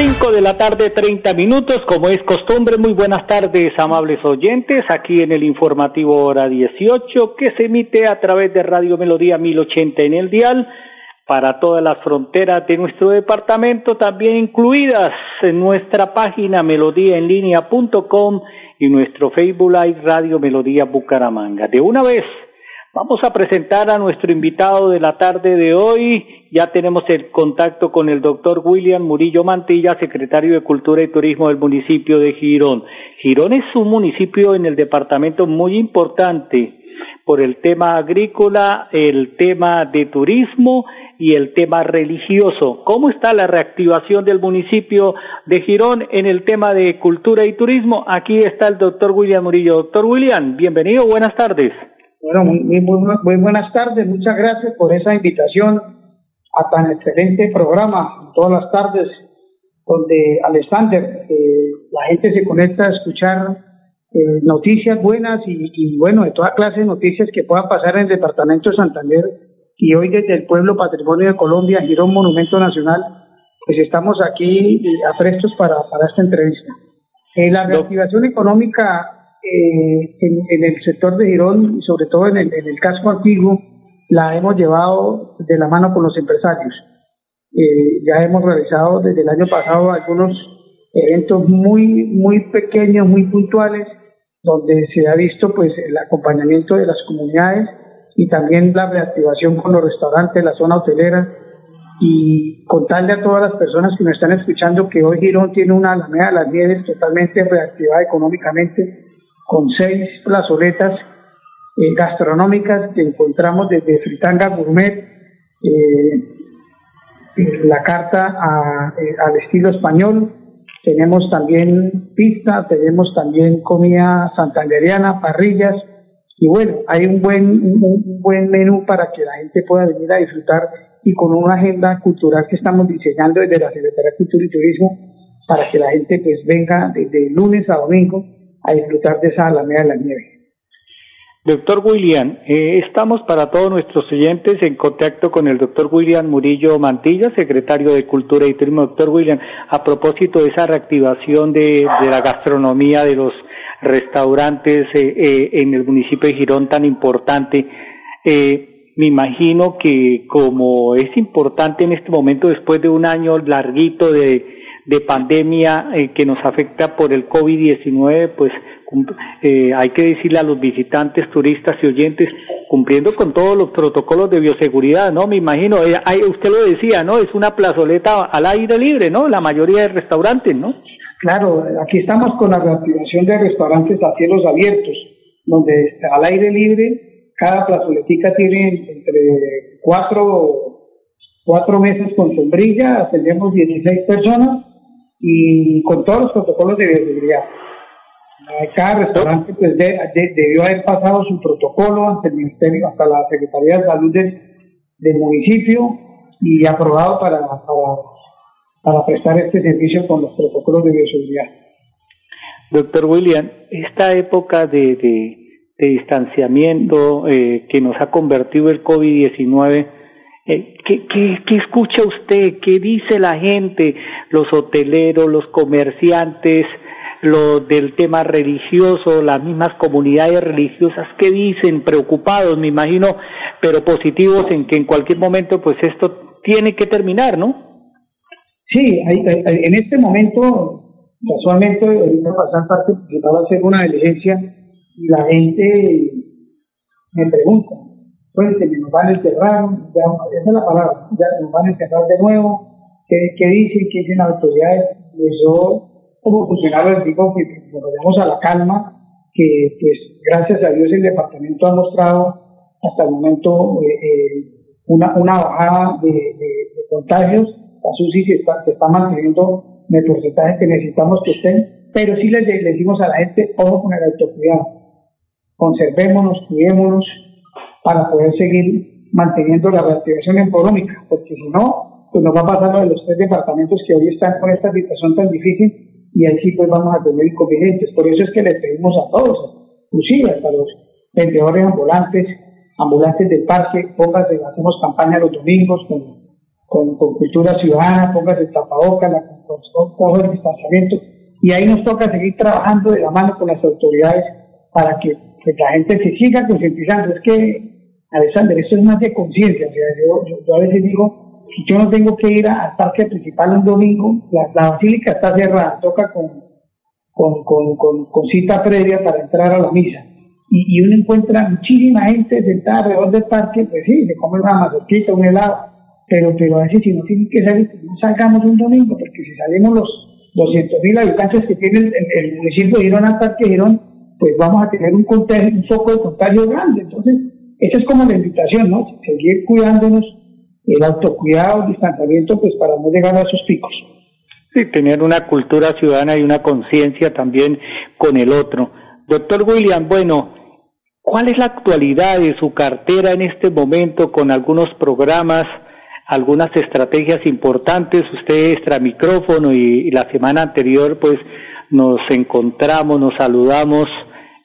5 de la tarde, 30 minutos, como es costumbre, muy buenas tardes, amables oyentes, aquí en el informativo hora 18, que se emite a través de Radio Melodía 1080 en el dial para todas las fronteras de nuestro departamento, también incluidas en nuestra página melodíaenlínea.com y nuestro Facebook Live Radio Melodía Bucaramanga. De una vez, vamos a presentar a nuestro invitado de la tarde de hoy. Ya tenemos el contacto con el doctor William Murillo Mantilla, secretario de Cultura y Turismo del municipio de Girón. Girón es un municipio en el departamento muy importante por el tema agrícola, el tema de turismo y el tema religioso. ¿Cómo está la reactivación del municipio de Girón en el tema de cultura y turismo? Aquí está el doctor William Murillo. Doctor William, bienvenido, buenas tardes. Bueno, muy, muy, buenas tardes, muchas gracias por esa invitación a tan excelente programa todas las tardes, donde Alexander, eh, la gente se conecta a escuchar eh, noticias buenas y, y, bueno, de toda clase de noticias que puedan pasar en el departamento de Santander y hoy desde el pueblo Patrimonio de Colombia, Girón Monumento Nacional, pues estamos aquí eh, a prestos para, para esta entrevista. Eh, la reactivación económica eh, en, el sector de Girón y sobre todo en el, en el casco antiguo la hemos llevado de la mano con los empresarios. Eh, ya hemos realizado desde el año pasado algunos eventos muy muy pequeños, muy puntuales, donde se ha visto pues el acompañamiento de las comunidades y también la reactivación con los restaurantes, la zona hotelera y contarle a todas las personas que nos están escuchando que hoy Girón tiene una Alameda de las Nieves totalmente reactivada económicamente con seis plazoletas eh, gastronómicas que encontramos desde Fritanga Gourmet, eh, la carta eh, al estilo español, tenemos también pista, tenemos también comida santanderiana, parrillas, y bueno, hay un buen, un, buen menú para que la gente pueda venir a disfrutar y con una agenda cultural que estamos diseñando desde la Secretaría de Cultura y Turismo para que la gente pues venga desde lunes a domingo a disfrutar de esa Alameda de la Nieve. Doctor William, eh, estamos para todos nuestros oyentes en contacto con el doctor William Murillo Mantilla, secretario de Cultura y Turismo. Doctor William, a propósito de esa reactivación de, de la gastronomía de los restaurantes eh, eh, en el municipio de Girón tan importante. Eh, me imagino que como es importante en este momento, después de un año larguito de, de pandemia eh, que nos afecta por el COVID-19, pues eh, hay que decirle a los visitantes, turistas y oyentes, cumpliendo con todos los protocolos de bioseguridad, ¿no? Me imagino, eh, usted lo decía, ¿no? Es una plazoleta al aire libre, ¿no? La mayoría de restaurantes, ¿no? Claro, aquí estamos con la reactivación de restaurantes a cielos abiertos, donde al aire libre cada plazoletica tiene entre cuatro, cuatro meses con sombrilla, atendemos 16 personas y con todos los protocolos de bioseguridad. Cada restaurante pues, debió haber pasado su protocolo ante el Ministerio, hasta la Secretaría de Salud del, municipio y aprobado para, para para prestar este servicio con los protocolos de bioseguridad. Doctor William, esta época de, de, distanciamiento eh, que nos ha convertido el COVID-19, eh, ¿qué, qué, qué escucha usted? ¿Qué dice la gente, los hoteleros, los comerciantes? lo del tema religioso, las mismas comunidades religiosas, ¿qué dicen? Preocupados, me imagino, pero positivos en que en cualquier momento pues esto tiene que terminar, ¿no? Sí, en este momento, casualmente, ahorita pasar parte, porque va a hacer una diligencia y la gente me pregunta, cuénteme, ¿nos van a encerrar? Ya, esa es la palabra, ya nos van a encerrar de nuevo, ¿qué, qué dicen? ¿Qué dicen las autoridades? Pues yo, como funcionario, les digo que nos a la calma, que pues gracias a Dios el departamento ha mostrado hasta el momento eh, eh, una, una bajada de, de contagios, la SUSI se está, se está manteniendo en el porcentaje que necesitamos que estén, pero sí les, les decimos a la gente, ojo con el autocuidado, conservémonos, cuidémonos para poder seguir manteniendo la reactivación económica, porque si no, pues nos va a pasar lo de los tres departamentos que hoy están con esta situación tan difícil y ahí sí pues vamos a tener inconvenientes. Por eso es que les pedimos a todos, inclusive hasta los vendedores ambulantes, ambulantes del parque, póngase, hacemos campaña los domingos con, con, cultura ciudadana, póngase el tapabocas, la, con, el distanciamiento, y ahí nos toca seguir trabajando de la mano con las autoridades para que, la gente se siga concientizando. Es que, Alexander, esto es más de conciencia. yo, a veces digo, si yo no tengo que ir al parque principal un domingo, la, la basílica está cerrada, toca con, con, con, con, cita previa para entrar a la misa y, uno encuentra muchísima gente sentada alrededor del parque, pues sí, se come una mazorquita, un helado, pero, pero a veces si no tienen que salir, no salgamos un domingo, porque si salimos los 200 mil habitantes que tiene el, municipio de Girón al parque Girón, pues vamos a tener un, contagio, un foco de contagio grande. Entonces, esa es como la invitación, ¿no? Seguir cuidándonos, el autocuidado, el distanciamiento, pues para no llegar a esos picos. Sí, tener una cultura ciudadana y una conciencia también con el otro. Doctor William, bueno, ¿Cuál es la actualidad de su cartera en este momento con algunos programas, algunas estrategias importantes? Usted extra micrófono y, la semana anterior pues nos encontramos, nos saludamos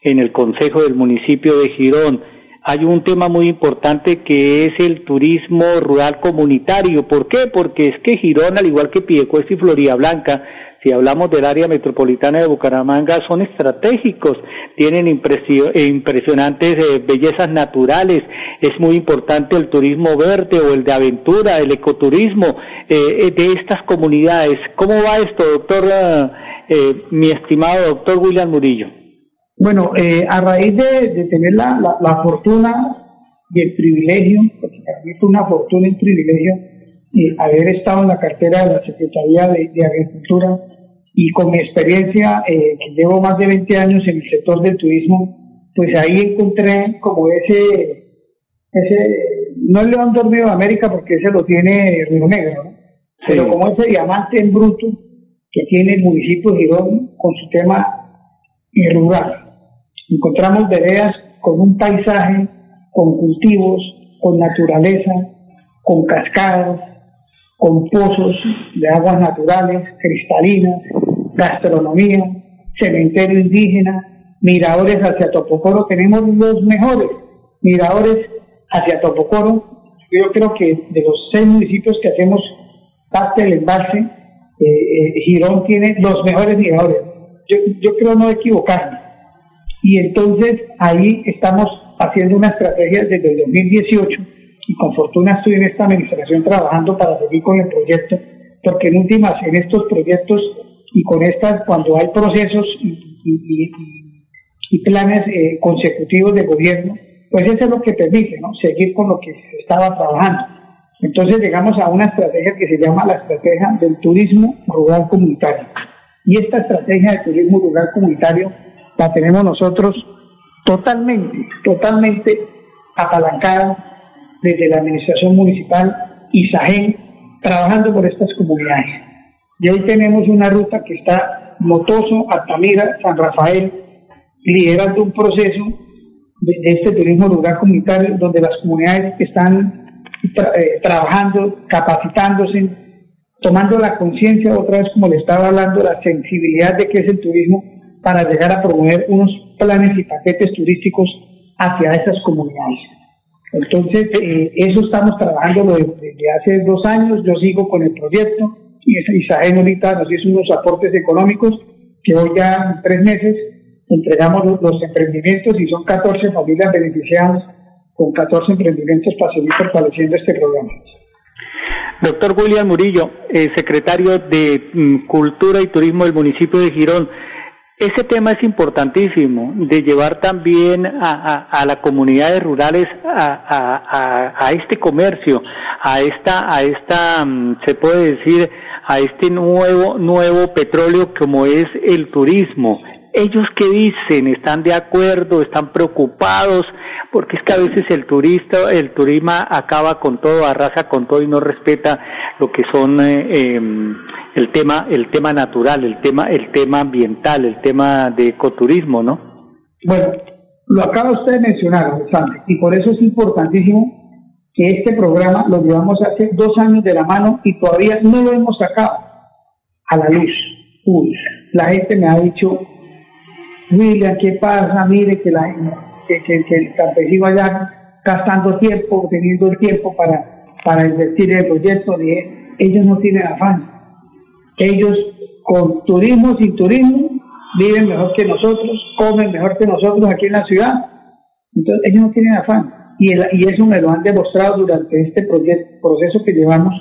en el Consejo del municipio de Girón. Hay un tema muy importante que es el turismo rural comunitario. ¿Por qué? Porque es que Girón, al igual que Piedecuesta y Florida Blanca, si hablamos del área metropolitana de Bucaramanga, son estratégicos, tienen impresionantes eh, bellezas naturales, es muy importante el turismo verde o el de aventura, el ecoturismo eh, eh, de estas comunidades. ¿Cómo va esto, doctor, mi estimado doctor William Murillo? Bueno, a raíz de, tener la, la, fortuna y el privilegio, porque es una fortuna y un privilegio, haber estado en la cartera de la Secretaría de Agricultura, y con mi experiencia, eh, que llevo más de 20 años en el sector del turismo, pues ahí encontré como ese, ese no el león dormido de América porque ese lo tiene Río Negro, ¿no? pero como ese diamante en bruto que tiene el municipio de Girón con su tema rural. Encontramos veredas con un paisaje, con cultivos, con naturaleza, con cascadas, con pozos de aguas naturales, cristalinas, gastronomía, cementerio indígena, miradores hacia Topocoro. Tenemos los mejores miradores hacia Topocoro. Yo creo que de los seis municipios que hacemos parte del embalse, eh, eh, Girón tiene los mejores miradores. Yo, yo creo no equivocarme. Y entonces ahí estamos haciendo una estrategia desde el 2018 y con fortuna estoy en esta administración trabajando para seguir con el proyecto, porque en últimas, en estos proyectos y con estas, cuando hay procesos y, planes eh, consecutivos de gobierno, pues eso es lo que permite, ¿no? Seguir con lo que se estaba trabajando. Entonces llegamos a una estrategia que se llama la estrategia del turismo rural comunitario. Y esta estrategia de turismo rural comunitario la tenemos nosotros totalmente, totalmente apalancada desde la administración municipal y SAGEN trabajando por estas comunidades. Y hoy tenemos una ruta que está Motoso, Altamira, San Rafael, liderando un proceso de, este turismo rural comunitario donde las comunidades están eh, trabajando, capacitándose, tomando la conciencia, otra vez como le estaba hablando, la sensibilidad de qué es el turismo para llegar a promover unos planes y paquetes turísticos hacia esas comunidades. Entonces, eh, eso estamos trabajando desde hace dos años, yo sigo con el proyecto y Isael ahorita nos hizo unos aportes económicos que hoy ya en tres meses entregamos los, emprendimientos y son 14 familias beneficiadas con 14 emprendimientos para seguir fortaleciendo este programa. Doctor William Murillo, eh, secretario de mm, Cultura y Turismo del municipio de Girón, ese tema es importantísimo, de llevar también a, a, las comunidades rurales a, a, este comercio, a esta, a esta, mm, se puede decir, a este nuevo, nuevo petróleo como es el turismo. ellos qué dicen, están de acuerdo, están preocupados, porque es que a veces el turista, el turismo acaba con todo, arrasa con todo y no respeta lo que son eh, em, el tema, el tema natural, el tema, el tema ambiental, el tema de ecoturismo, ¿no? Bueno, lo acaba usted de mencionar, Alexander, y por eso es importantísimo que este programa lo llevamos hace dos años de la mano y todavía no lo hemos sacado a la luz La gente me ha dicho, William, ¿qué pasa? Mire que, la, que, que, el campesino allá gastando tiempo, teniendo el tiempo para, para invertir en el proyecto, ellos no tienen afán. Ellos con turismo, sin turismo, viven mejor que nosotros, comen mejor que nosotros aquí en la ciudad. Entonces ellos no tienen afán y, y eso me lo han demostrado durante este proceso que llevamos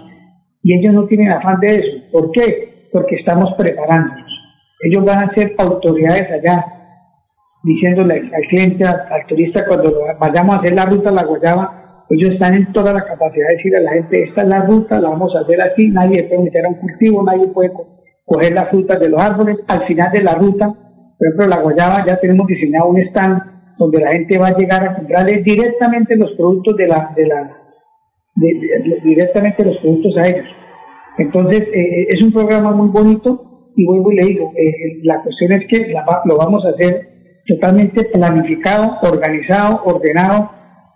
y ellos no tienen afán de eso. ¿Por qué? Porque estamos preparándonos. Ellos van a ser autoridades allá, diciéndole al cliente, al, turista, cuando vayamos a hacer la ruta a la Guayaba, ellos están en toda la capacidad de decirle a la gente, esta es la ruta, la vamos a hacer así, nadie puede meter a un cultivo, nadie puede coger las frutas de los árboles. Al final de la ruta, por ejemplo, la Guayaba ya tenemos diseñado un stand donde la gente va a llegar a comprarle directamente los productos de la, de la directamente los productos a ellos. Entonces, eh, eh, es un programa muy bonito y vuelvo y le digo, eh, la cuestión es que lo vamos a hacer totalmente planificado, organizado, ordenado,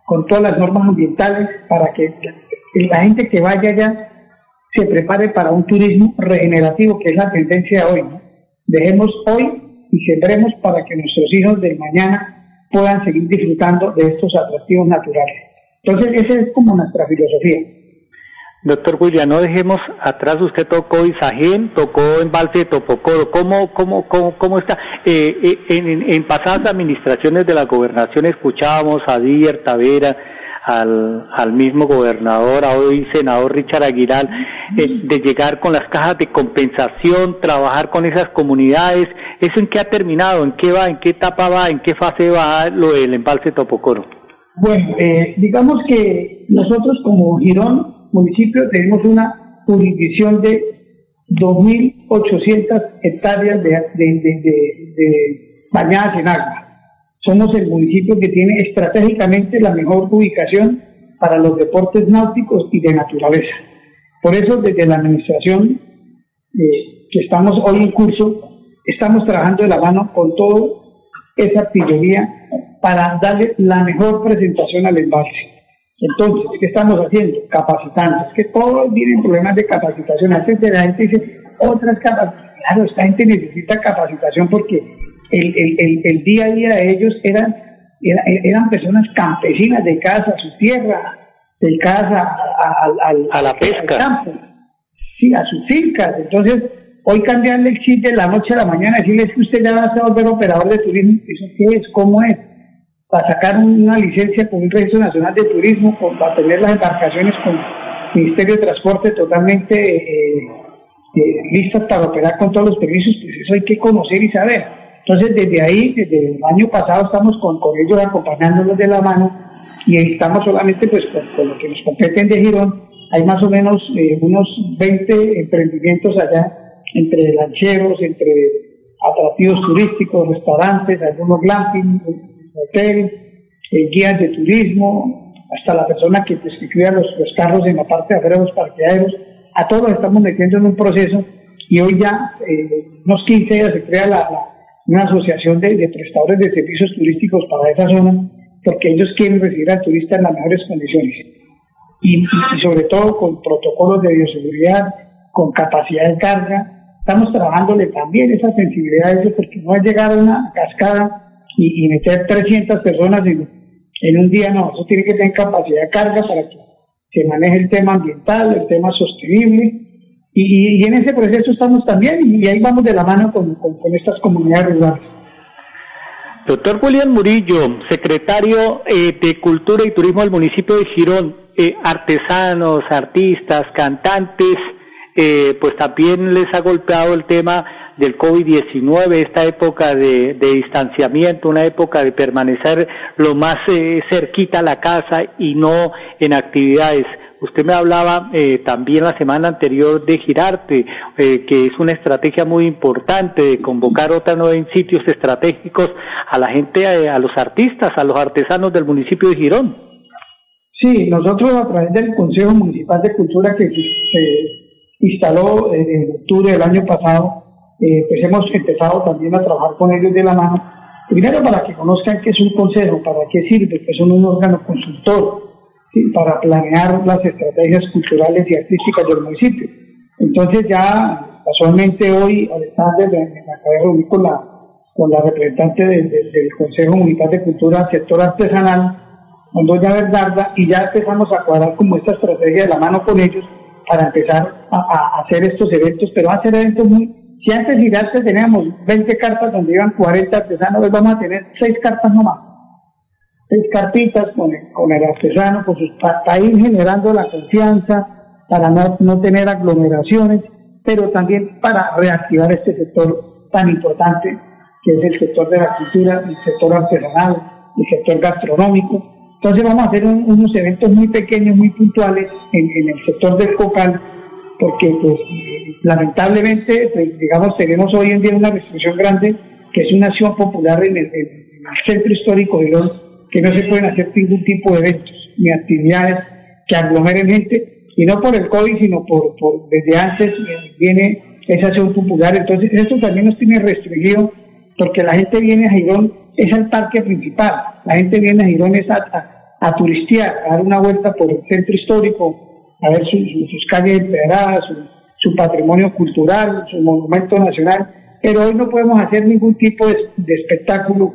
con todas las normas ambientales para que la gente que vaya allá se prepare para un turismo regenerativo, que es la tendencia de hoy. Dejemos hoy y sembremos para que nuestros hijos del mañana puedan seguir disfrutando de estos atractivos naturales. Entonces, esa es como nuestra filosofía. Doctor William, no dejemos atrás, usted tocó Isagén, tocó Embalse de Topocoro, ¿cómo, cómo, cómo, cómo está? Eh, eh, en, pasadas administraciones de la gobernación escuchábamos a Díaz Tavera, al, mismo gobernador, a hoy senador Richard Aguilar, eh, de llegar con las cajas de compensación, trabajar con esas comunidades. ¿Eso en qué ha terminado? ¿En qué va? ¿En qué etapa va? ¿En qué fase va lo del embalse Topocoro? Bueno, eh, digamos que nosotros como Girón, municipio, tenemos una jurisdicción de 2.800 hectáreas de, de bañadas en agua somos el municipio que tiene estratégicamente la mejor ubicación para los deportes náuticos y de naturaleza. Por eso, desde la administración eh, que estamos hoy en curso, estamos trabajando de la mano con toda esa artillería para darle la mejor presentación al embalse. Entonces, ¿qué estamos haciendo? Capacitando. Es que todos tienen problemas de capacitación. Antes de la gente dice, otras capacitaciones. Claro, esta gente necesita capacitación porque el, el, el, día a día de ellos eran, eran personas campesinas de casa a su tierra, de casa a, a la pesca. campo, sí, a sus fincas. Entonces, hoy cambiarle el chip de la noche a la mañana, decirles que usted ya va a volver operador de turismo, ¿eso qué es? ¿Cómo es? Para sacar una licencia con un registro nacional de turismo, para tener las embarcaciones con Ministerio de Transporte totalmente eh, eh, listas para operar con todos los permisos, pues eso hay que conocer y saber. Entonces, desde ahí, desde el año pasado, estamos con, con ellos acompañándolos de la mano y estamos solamente pues con, lo que nos competen de Girón. Hay más o menos eh, unos 20 emprendimientos allá, entre lancheros, entre atractivos turísticos, restaurantes, algunos glamping, hotel, guías de turismo, hasta la persona que, pues, cuida los, carros en la parte de afuera de los parqueaderos. A todos estamos metiendo en un proceso y hoy ya, eh, unos 15 días, se crea la una asociación de, prestadores de servicios turísticos para esa zona, porque ellos quieren recibir al turista en las mejores condiciones. Y, sobre todo con protocolos de bioseguridad, con capacidad de carga. Estamos trabajándole también esa sensibilidad a ellos, porque no es llegar a una cascada y, meter 300 personas en, en un día, no, eso tiene que tener capacidad de carga para que se maneje el tema ambiental, el tema sostenible y, en ese proceso estamos también y ahí vamos de la mano con, estas comunidades rurales. Doctor Julián Murillo, secretario eh, de Cultura y Turismo del municipio de Girón, eh, artesanos, artistas, cantantes, eh, pues también les ha golpeado el tema del COVID-19, esta época de, distanciamiento, una época de permanecer lo más cerquita a la casa y no en actividades. Usted me hablaba eh, también la semana anterior de Girarte, eh, que es una estrategia muy importante de convocar otra en sitios estratégicos a la gente, eh, a los artistas, a los artesanos del municipio de Girón. Sí, nosotros a través del Consejo Municipal de Cultura que se instaló en octubre del año pasado, pues hemos empezado también a trabajar con ellos de la mano Primero para que conozcan qué es un consejo, para qué sirve, que son un órgano consultor para planear las estrategias culturales y artísticas del municipio. Entonces ya casualmente hoy Alexander me, me acabé de reunir con la, con la representante del Consejo Municipal de Cultura Sector Artesanal, con doña Verdarda, y ya empezamos a cuadrar como esta estrategia de la mano con ellos para empezar a, a hacer estos eventos, pero a hacer eventos muy si antes y antes teníamos 20 cartas donde iban 40 artesanos, hoy vamos a tener 6 cartas nomás. 6 cartitas con el, con el artesano, con sus, para ir generando la confianza, para no, no tener aglomeraciones, pero también para reactivar este sector tan importante que es el sector de la cultura, el sector artesanal, el sector gastronómico. Entonces vamos a hacer unos eventos muy pequeños, muy puntuales en, en el sector del cocal, porque pues lamentablemente, pues, digamos, tenemos hoy en día una restricción grande, que es una acción popular en el, centro histórico de León, que no se pueden hacer ningún tipo de eventos ni actividades que aglomeren gente, y no por el COVID, sino por, desde antes viene esa acción popular. Entonces, esto también nos tiene restringido, porque la gente viene a Girón, es al parque principal, la gente viene a Girón es a, a, turistear, a dar una vuelta por el centro histórico, a ver sus calles empedradas, su patrimonio cultural, su monumento nacional, pero hoy no podemos hacer ningún tipo de, espectáculo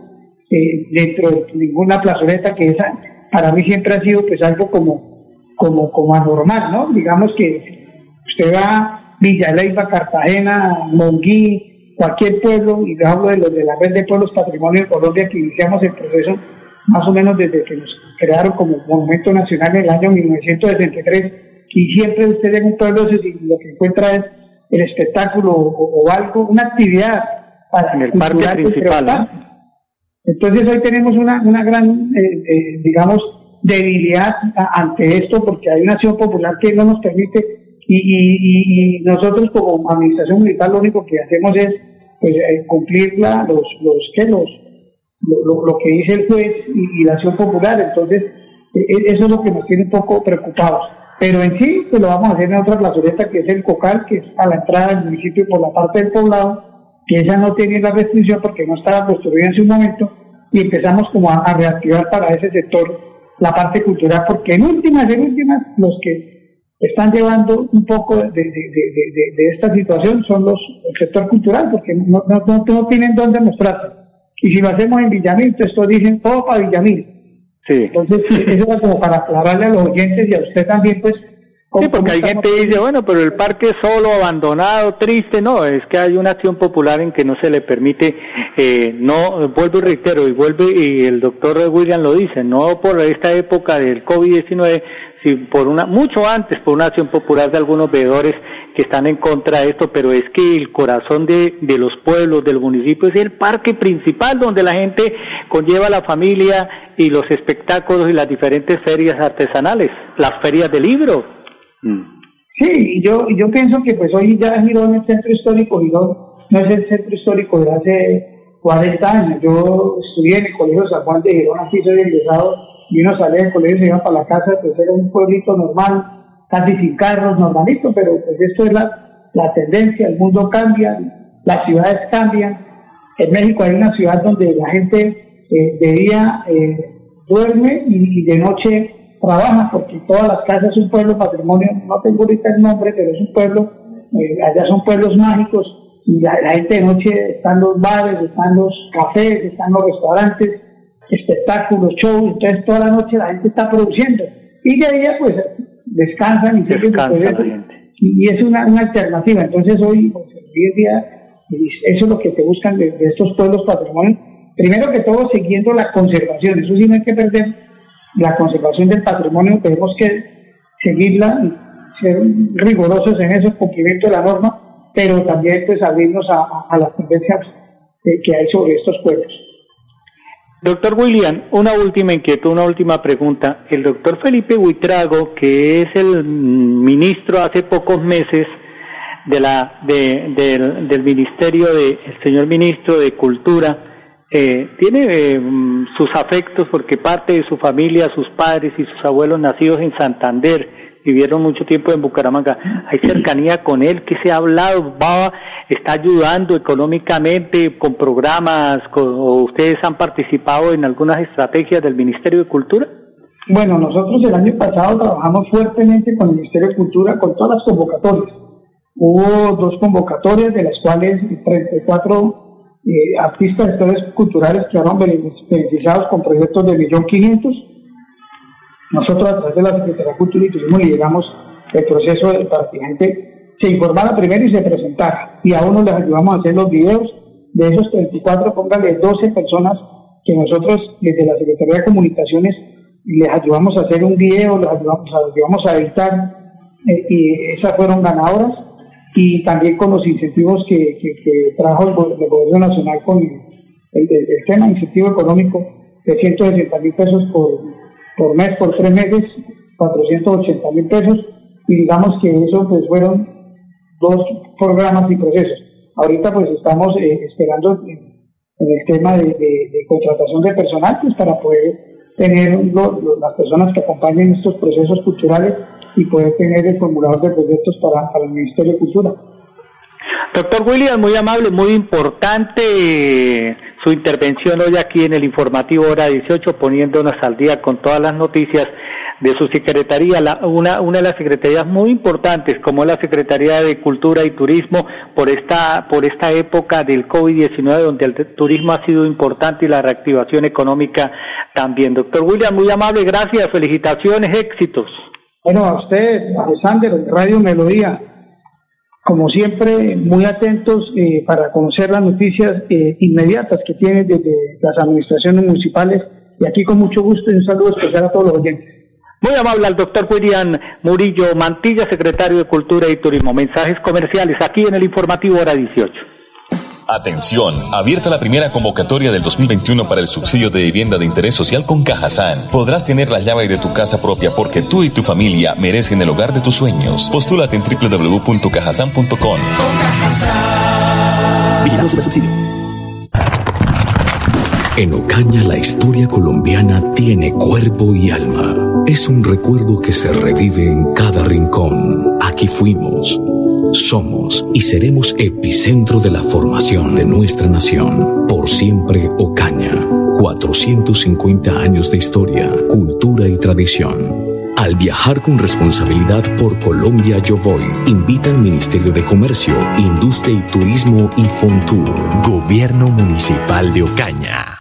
eh, dentro de ninguna plazoleta que esa para mí siempre ha sido pues algo como, como, como anormal, ¿no? Digamos que usted va a Villa Leyva, Cartagena, Monguí, cualquier pueblo, y hablo de los de la red de pueblos patrimonio de Colombia que iniciamos el proceso más o menos desde que nos crearon como monumento nacional en el año 1963 y siempre usted en un pueblo lo que encuentra es el espectáculo o, algo, una actividad para en el parque principal. Entonces hoy tenemos una, una gran, eh, eh, digamos, debilidad ante esto porque hay una acción popular que no nos permite y, y, nosotros como administración municipal lo único que hacemos es pues, eh, cumplir la, los, los, ¿qué? los lo, lo, que dice el juez y, y la acción popular. Entonces, eso es lo que nos tiene un poco preocupados. Pero en sí, pues lo vamos a hacer en otra plazoleta que es el Cocal, que es a la entrada del municipio por la parte del poblado, que esa no tiene la restricción porque no estaba construida en su momento, y empezamos como a, reactivar para ese sector la parte cultural, porque en últimas, en últimas, los que están llevando un poco de, de, de, de esta situación son los el sector cultural, porque no, no, no, tienen dónde mostrarse. Y si lo hacemos en Villamil, esto dicen todo para Villamil Sí. Entonces, eso es como para aclararle a los oyentes y a usted también, pues. Sí, porque hay gente que dice, bueno, pero el parque solo, abandonado, triste. No, es que hay una acción popular en que no se le permite, eh, no, vuelvo y reitero, y vuelve, y el doctor William lo dice, no por esta época del COVID-19, sino por una, mucho antes, por una acción popular de algunos veedores que están en contra de esto, pero es que el corazón de, de los pueblos, del municipio, es el parque principal donde la gente conlleva la familia y los espectáculos y las diferentes ferias artesanales, las ferias de libro. Mm. Sí, yo, yo pienso que pues hoy ya Girón, el centro histórico, Girón no es el centro histórico de hace 40 años. Yo estudié en el Colegio San Juan de Girón, aquí soy egresado, y uno salía del colegio y se iba para la casa, pues era un pueblito normal, casi sin carros, normalito, pero pues esto es la, la tendencia, el mundo cambia, las ciudades cambian. En México hay una ciudad donde la gente eh, de día eh, duerme y, de noche trabaja, porque todas las casas es un pueblo patrimonio, no tengo ahorita el nombre, pero es un pueblo, eh, allá son pueblos mágicos, y la, gente de noche están los bares, están los cafés, están los restaurantes, espectáculos, shows, entonces toda la noche la gente está produciendo. Y de día pues descansan y Descansa Y, es una, una, alternativa. Entonces hoy, pues, hoy en día, eso es lo que te buscan de, de estos pueblos patrimonios primero que todo siguiendo la conservación, eso sí no hay que perder la conservación del patrimonio, tenemos que seguirla, ser rigurosos en ese cumplimiento de la norma, pero también pues abrirnos a, las tendencias que hay sobre estos pueblos. Doctor William, una última inquietud, una última pregunta. El doctor Felipe Huitrago, que es el ministro hace pocos meses de la, del ministerio de, el señor ministro de Cultura, eh, tiene eh, sus afectos porque parte de su familia, sus padres y sus abuelos nacidos en Santander, vivieron mucho tiempo en Bucaramanga. Hay cercanía con él, que se ha hablado, va, está ayudando económicamente con programas, o ustedes han participado en algunas estrategias del Ministerio de Cultura. Bueno, nosotros el año pasado trabajamos fuertemente con el Ministerio de Cultura con todas las convocatorias. Hubo dos convocatorias de las cuales 34 eh, artistas de historias culturales quedaron beneficiados con proyectos de 1.500.000 nosotros a través de la Secretaría de Cultura y Turismo lideramos el proceso para que la gente se informara primero y se presentara. Y a uno les ayudamos a hacer los videos. De esos 34, póngale 12 personas que nosotros desde la Secretaría de Comunicaciones les ayudamos a hacer un video, les ayudamos a, ayudamos a editar eh, y esas fueron ganadoras y también con los incentivos que, que, trajo el, Gobierno Nacional con el, el, el tema incentivo económico de 160 mil pesos por por mes, por tres meses, 480 mil pesos, y digamos que eso pues fueron dos programas y procesos. Ahorita pues estamos eh, esperando en, el tema de, contratación de personal pues para poder tener las personas que acompañen estos procesos culturales y poder tener el formulador de proyectos para, para el Ministerio de Cultura. Doctor William, muy amable, muy importante su intervención hoy aquí en el informativo hora 18, poniéndonos al día con todas las noticias de su secretaría, una, una de las secretarías muy importantes, como la Secretaría de Cultura y Turismo, por esta, por esta época del COVID-19, donde el turismo ha sido importante y la reactivación económica también. Doctor William, muy amable, gracias, felicitaciones, éxitos. Bueno, a usted, Alexander, Radio Melodía, como siempre, muy atentos eh, para conocer las noticias eh, inmediatas que tienen desde las administraciones municipales. Y aquí con mucho gusto y un saludo especial a todos los oyentes. Muy amable al doctor William Murillo Mantilla, secretario de Cultura y Turismo. Mensajes comerciales aquí en el informativo hora 18. Atención, abierta la primera convocatoria del 2021 para el subsidio de vivienda de interés social con Cajazán. Podrás tener la llave de tu casa propia porque tú y tu familia merecen el hogar de tus sueños. Postúlate en www.cajazán.com. En Ocaña la historia colombiana tiene cuerpo y alma. Es un recuerdo que se revive en cada rincón. Aquí fuimos somos y seremos epicentro de la formación de nuestra nación. Por siempre Ocaña. 450 años de historia, cultura y tradición. Al viajar con responsabilidad por Colombia Yo Voy, invita al Ministerio de Comercio, Industria y Turismo y Fontur. Gobierno Municipal de Ocaña.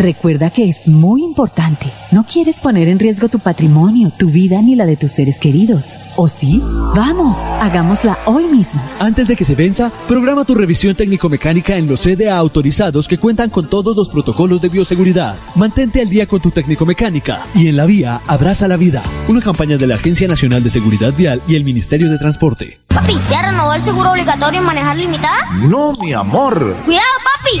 Recuerda que es muy importante. No quieres poner en riesgo tu patrimonio, tu vida ni la de tus seres queridos. ¿O sí? Vamos, hagámosla hoy mismo. Antes de que se venza, programa tu revisión técnico-mecánica en los CDA autorizados que cuentan con todos los protocolos de bioseguridad. Mantente al día con tu técnico-mecánica y en la vía abraza la vida. Una campaña de la Agencia Nacional de Seguridad Vial y el Ministerio de Transporte. Papi, ¿ya renovó el seguro obligatorio en manejar limitada? No, mi amor. Cuidado, papi.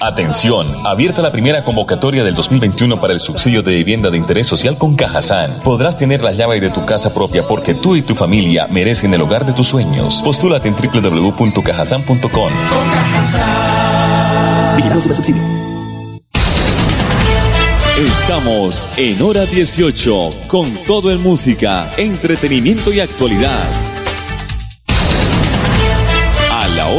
Atención, abierta la primera convocatoria del 2021 para el subsidio de vivienda de interés social con Cajazán. Podrás tener la llave de tu casa propia porque tú y tu familia merecen el hogar de tus sueños. Postúlate en www.cajazán.com. Vigilado subsidio. Estamos en hora 18 con todo en música, entretenimiento y actualidad.